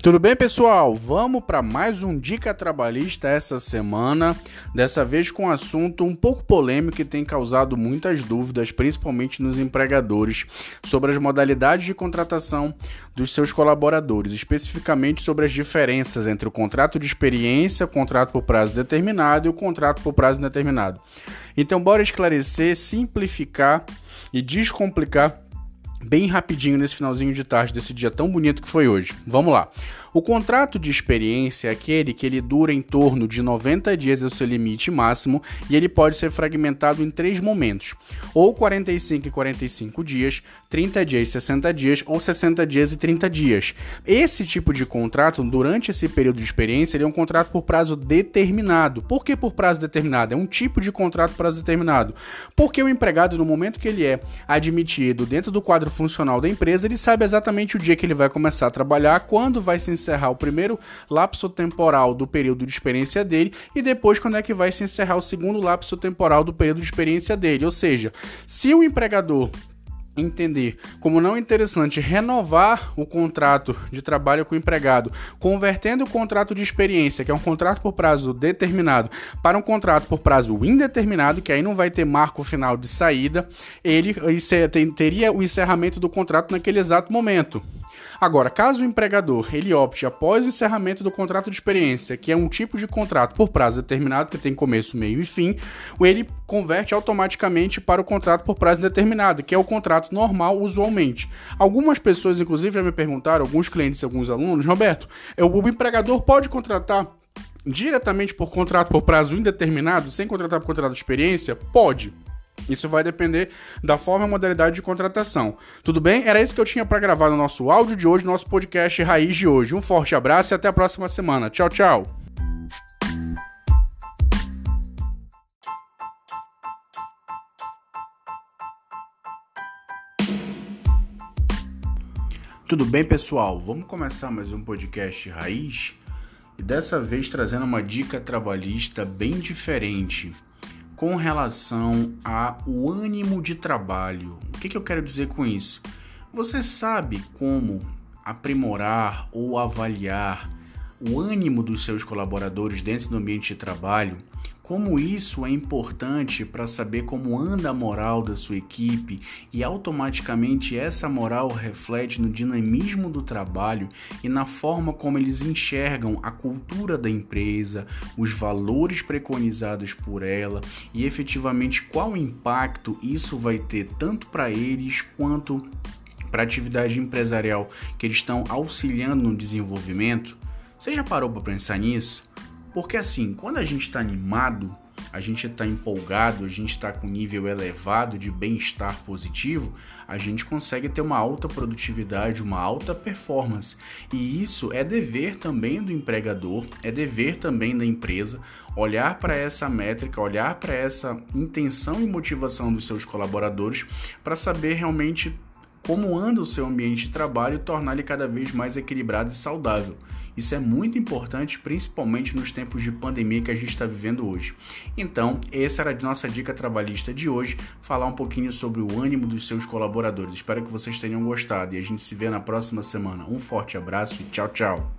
Tudo bem, pessoal? Vamos para mais um Dica Trabalhista essa semana. Dessa vez com um assunto um pouco polêmico que tem causado muitas dúvidas, principalmente nos empregadores, sobre as modalidades de contratação dos seus colaboradores, especificamente sobre as diferenças entre o contrato de experiência, o contrato por prazo determinado e o contrato por prazo indeterminado. Então, bora esclarecer, simplificar e descomplicar bem rapidinho nesse finalzinho de tarde desse dia tão bonito que foi hoje. Vamos lá. O contrato de experiência é aquele que ele dura em torno de 90 dias é o seu limite máximo e ele pode ser fragmentado em três momentos: ou 45 e 45 dias, 30 dias e 60 dias ou 60 dias e 30 dias. Esse tipo de contrato, durante esse período de experiência, ele é um contrato por prazo determinado. Por que por prazo determinado? É um tipo de contrato prazo determinado. Porque o empregado, no momento que ele é admitido dentro do quadro funcional da empresa, ele sabe exatamente o dia que ele vai começar a trabalhar, quando vai se encerrar o primeiro lapso temporal do período de experiência dele e depois quando é que vai se encerrar o segundo lapso temporal do período de experiência dele. Ou seja, se o empregador entender como não interessante renovar o contrato de trabalho com o empregado, convertendo o contrato de experiência, que é um contrato por prazo determinado, para um contrato por prazo indeterminado, que aí não vai ter marco final de saída, ele, ele teria o encerramento do contrato naquele exato momento. Agora, caso o empregador ele opte após o encerramento do contrato de experiência, que é um tipo de contrato por prazo determinado, que tem começo, meio e fim, ele converte automaticamente para o contrato por prazo determinado, que é o contrato normal usualmente. Algumas pessoas, inclusive, já me perguntaram, alguns clientes alguns alunos, Roberto, o empregador pode contratar diretamente por contrato por prazo indeterminado, sem contratar por contrato de experiência? Pode. Isso vai depender da forma e modalidade de contratação. Tudo bem? Era isso que eu tinha para gravar no nosso áudio de hoje, nosso podcast Raiz de hoje. Um forte abraço e até a próxima semana. Tchau, tchau. Tudo bem, pessoal? Vamos começar mais um podcast Raiz e dessa vez trazendo uma dica trabalhista bem diferente com relação ao ânimo de trabalho. O que, que eu quero dizer com isso? Você sabe como aprimorar ou avaliar o ânimo dos seus colaboradores dentro do ambiente de trabalho? Como isso é importante para saber como anda a moral da sua equipe e automaticamente essa moral reflete no dinamismo do trabalho e na forma como eles enxergam a cultura da empresa, os valores preconizados por ela e efetivamente qual impacto isso vai ter tanto para eles quanto para a atividade empresarial que eles estão auxiliando no desenvolvimento. Você já parou para pensar nisso? Porque assim, quando a gente está animado, a gente está empolgado, a gente está com nível elevado de bem-estar positivo, a gente consegue ter uma alta produtividade, uma alta performance. E isso é dever também do empregador, é dever também da empresa olhar para essa métrica, olhar para essa intenção e motivação dos seus colaboradores para saber realmente como anda o seu ambiente de trabalho e tornar ele cada vez mais equilibrado e saudável. Isso é muito importante, principalmente nos tempos de pandemia que a gente está vivendo hoje. Então, essa era a nossa dica trabalhista de hoje, falar um pouquinho sobre o ânimo dos seus colaboradores. Espero que vocês tenham gostado e a gente se vê na próxima semana. Um forte abraço e tchau, tchau.